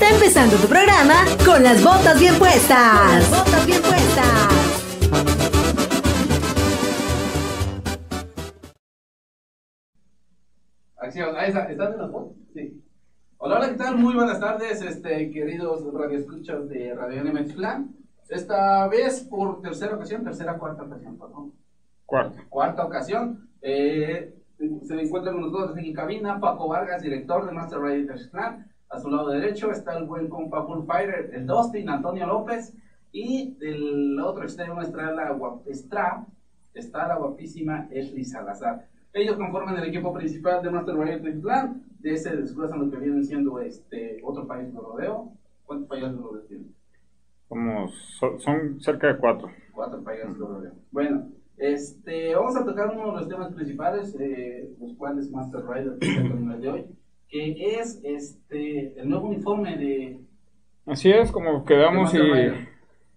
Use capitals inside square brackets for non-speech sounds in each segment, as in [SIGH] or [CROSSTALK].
Está empezando tu programa con las botas bien puestas. Con las botas bien puestas. Acción, ahí está, ¿están en la voz? Sí. Hola, hola, ¿qué tal? Muy buenas tardes, este, queridos radioescuchas de Radio NMX Plan. Esta vez por tercera ocasión, tercera, cuarta ocasión, perdón. Cuarta. Cuarta ocasión. Eh, se encuentra con nosotros en cabina Paco Vargas, director de Master Radio Plan. A su lado derecho está el buen compa Fighter, el Dustin, Antonio López. Y del otro extremo está la, está, está la guapísima Esli Salazar. Ellos conforman el equipo principal de Master Radio Plan de ese desglosando lo que vienen siendo este otro país de rodeo. ¿Cuántos países de rodeo tienen? Como son, cerca de cuatro. Cuatro países de rodeo. Bueno, este, vamos a tocar uno de los temas principales, eh, los cuales Master Rider el de hoy, que es este el nuevo uniforme de. Así es, como quedamos y eh,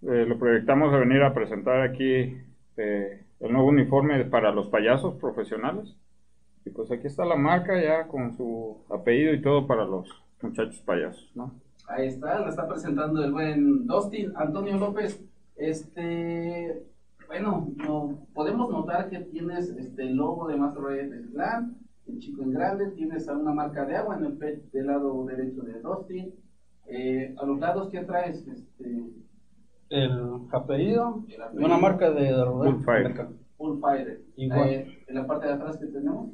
lo proyectamos de venir a presentar aquí eh, el nuevo uniforme para los payasos profesionales. Y pues aquí está la marca ya con su apellido y todo para los muchachos payasos, ¿no? Ahí está, la está presentando el buen Dustin Antonio López. Este, bueno, no, podemos notar que tienes este logo de Master Race Slam, el chico en grande, tienes una marca de agua en el pet del lado derecho de Dustin. Eh, a los lados, ¿qué traes? Este, el apellido, una marca de, Bullfire. Bullfire. Eh, en la parte de atrás que tenemos.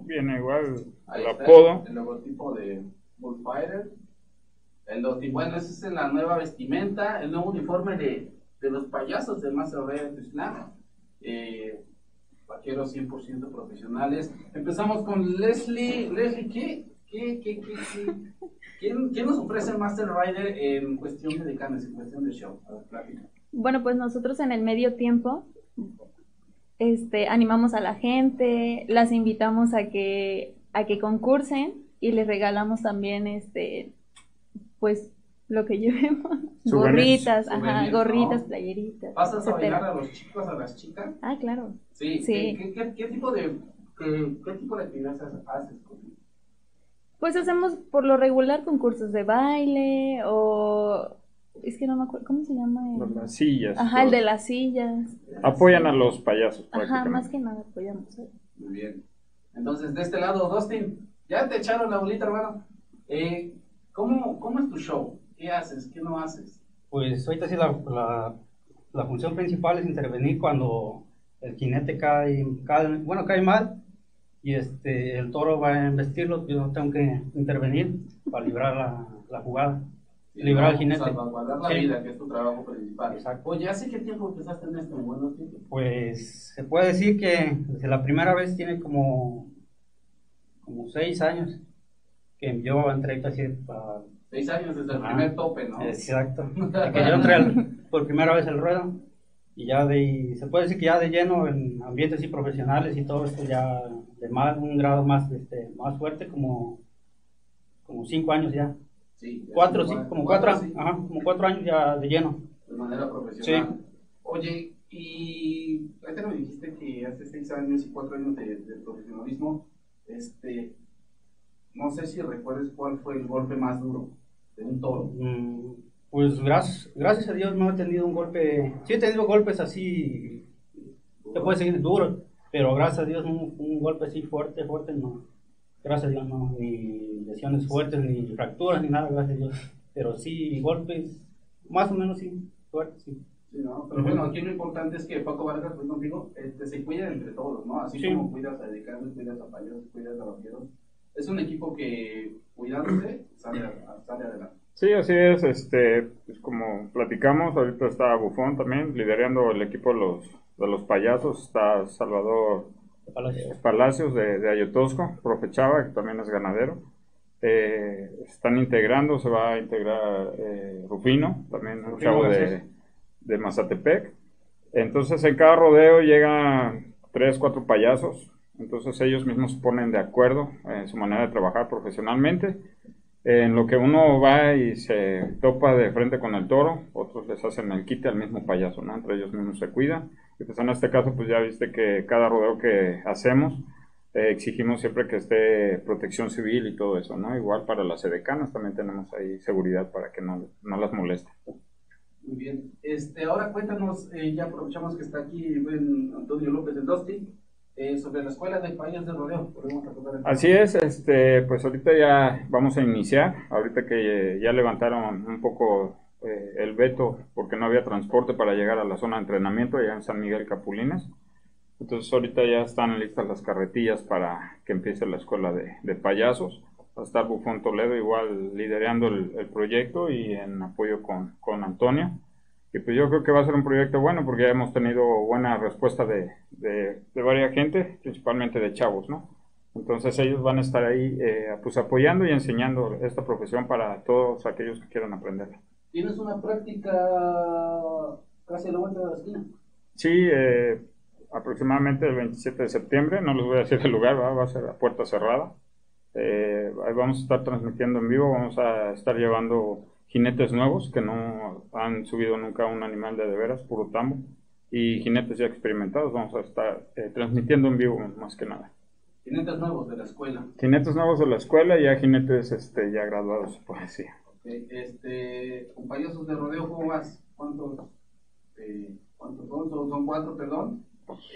Viene igual el apodo. El, logotipo de Bullfighter. El logotipo, bueno, esa es la nueva vestimenta, el nuevo uniforme de, de los payasos de Master of Islam. Eh, vaqueros 100% profesionales. Empezamos con Leslie. Leslie, ¿qué, qué, qué, qué, quién, quién, nos ofrece Master Rider en cuestión de decanes, en cuestión de show? Bueno, pues nosotros en el medio tiempo este, animamos a la gente, las invitamos a que, a que concursen y les regalamos también, este, pues, lo que llevemos. [LAUGHS] gorritas, ajá, gorritas, playeritas. ¿Pasas a bailar a los chicos, a las chicas? Ah, claro. Sí. sí. ¿Qué, qué, tipo de, qué, qué, tipo de actividades haces? Pues hacemos por lo regular concursos de baile o es que no me acuerdo, ¿cómo se llama? El... Las sillas. Ajá, el de las sillas. Apoyan a los payasos. Ajá, más que nada apoyamos. Muy bien. Entonces, de este lado, Dustin, ya te echaron la bolita, hermano. Eh, ¿cómo, ¿Cómo es tu show? ¿Qué haces? ¿Qué no haces? Pues ahorita sí la, la, la función principal es intervenir cuando el jinete cae, cae, bueno, cae mal y este, el toro va a investirlo, yo tengo que intervenir para librar la, la jugada liberar al jinete. Salvaguardar la vida, que es tu trabajo principal. Exacto. Oye, ¿hace qué tiempo empezaste en esto? Bueno, pues se puede decir que desde la primera vez tiene como, como seis años que yo entré casi para... Seis años desde el primer tope, ¿no? Exacto. [LAUGHS] que yo entré por primera vez el ruedo y ya de se puede decir que ya de lleno en ambientes y profesionales y todo esto ya de más un grado más este más fuerte como como cinco años ya cuatro, sí, como cuatro, ajá, como cuatro años ya de lleno. De manera profesional. Sí. Oye, y ahorita me dijiste que hace seis años y cuatro años de, profesionalismo, este, no sé si recuerdes cuál fue el golpe más duro de un toro. Mm, pues gracias, gracias a Dios no he tenido un golpe, sí he tenido golpes así, te puede seguir duro, pero gracias a Dios un, un golpe así fuerte, fuerte no gracias a Dios, no, ni lesiones fuertes, ni fracturas, ni nada, gracias a Dios. Pero sí, golpes, más o menos sí, fuertes, sí. Sí, ¿no? Pero bueno, aquí lo importante es que Paco Vargas, pues contigo, este, se cuida entre todos, ¿no? Así como cuidas a dedicarles, cuidas a payos, cuidas a vaqueros. Es un equipo que, cuidándose, sale, sale adelante. Sí, así es, este, pues como platicamos, ahorita está Bufón también, liderando el equipo de los, de los payasos, está Salvador Palacios, de, de, Ayotosco, Profe Chava, que también es ganadero. Eh, están integrando, se va a integrar eh, Rufino, también un chavo de, de, Mazatepec. Entonces en cada rodeo llegan tres, cuatro payasos, entonces ellos mismos ponen de acuerdo en su manera de trabajar profesionalmente. En lo que uno va y se topa de frente con el toro, otros les hacen el quite al mismo payaso, ¿no? Entre ellos mismos se cuidan. Y pues en este caso, pues ya viste que cada rodeo que hacemos, eh, exigimos siempre que esté protección civil y todo eso, ¿no? Igual para las edecanas también tenemos ahí seguridad para que no, no las moleste. Muy bien. Este, ahora cuéntanos, eh, ya aprovechamos que está aquí Antonio López del Dosti, eh, sobre la escuela de payas de rodeo. Así es, este, pues ahorita ya vamos a iniciar, ahorita que ya levantaron un poco eh, el veto porque no había transporte para llegar a la zona de entrenamiento allá en San Miguel Capulines. Entonces ahorita ya están listas las carretillas para que empiece la escuela de, payasos. Va a estar Bufón Toledo igual liderando el, proyecto y en apoyo con, con, Antonio. Y pues yo creo que va a ser un proyecto bueno porque ya hemos tenido buena respuesta de, de, de varias gente, principalmente de chavos, ¿no? Entonces ellos van a estar ahí eh, pues apoyando y enseñando esta profesión para todos aquellos que quieran aprenderla. ¿Tienes una práctica casi a la vuelta de la esquina? Sí, eh, aproximadamente el 27 de septiembre, no les voy a decir el lugar, va, a ser a puerta cerrada. Eh, ahí vamos a estar transmitiendo en vivo, vamos a estar llevando jinetes nuevos que no han subido nunca un animal de de veras, puro tambo, y jinetes ya experimentados, vamos a estar eh, transmitiendo en vivo más que nada. Jinetes nuevos de la escuela. Jinetes nuevos de la escuela y ya jinetes este, ya graduados, por así. este, compañeros de rodeo, ¿cómo vas? ¿Cuántos, eh, ¿cuántos son? Son cuatro, perdón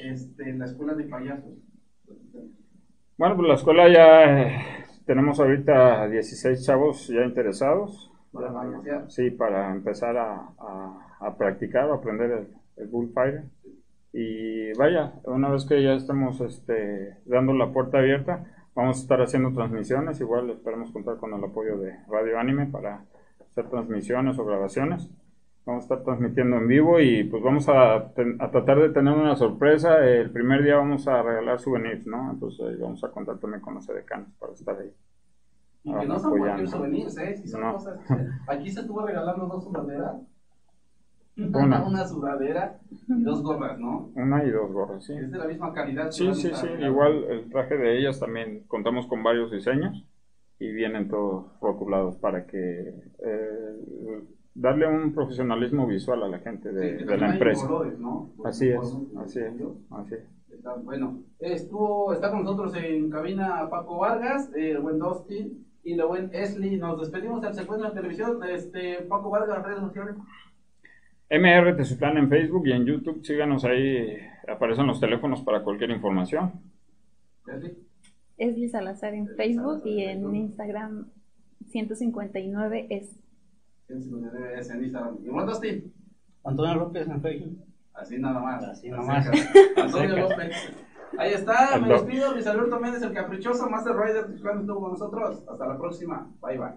este, la escuela de payasos? Bueno, pues la escuela ya eh, tenemos ahorita 16 chavos ya interesados. Para sí, para empezar a, a, practicar, a aprender el, el bullfire. Y vaya, una vez que ya estemos este, dando la puerta abierta, vamos a estar haciendo transmisiones. Igual esperemos contar con el apoyo de Radio Anime para hacer transmisiones o grabaciones. Vamos a estar transmitiendo en vivo y pues vamos a, tratar de tener una sorpresa. El primer día vamos a regalar souvenirs, ¿no? Entonces vamos a contar también con los edecanos para estar ahí. Y que no son cualquier souvenirs, ¿eh? Si son cosas, aquí se estuvo regalando dos sudaderas. Una. una sudadera y dos gorras, ¿no? Una y dos gorras, sí. Es de la misma calidad. Sí, sí, sí. Igual el traje de ellas también contamos con varios diseños y vienen todos rotulados para que eh, darle un profesionalismo visual a la gente de, la empresa. Así es, así es, así Está, bueno, estuvo, está con nosotros en cabina Paco Vargas, el buen y el buen Esli. Nos despedimos del secuestro de televisión. Este, Paco Vargas, redes sociales. MR Tezutlán en Facebook y en YouTube, síganos ahí, aparecen los teléfonos para cualquier información. Esli. Esli Salazar en Facebook y en Instagram 159 es en Instagram. ¿Y cuánto Steve? Antonio López en Facebook. Así nada más. Así nada más. [LAUGHS] Antonio López. Ahí está, me despido, Luis Alberto Méndez, el caprichoso, Master Rider, que estuvo con nosotros. Hasta la próxima. Bye bye.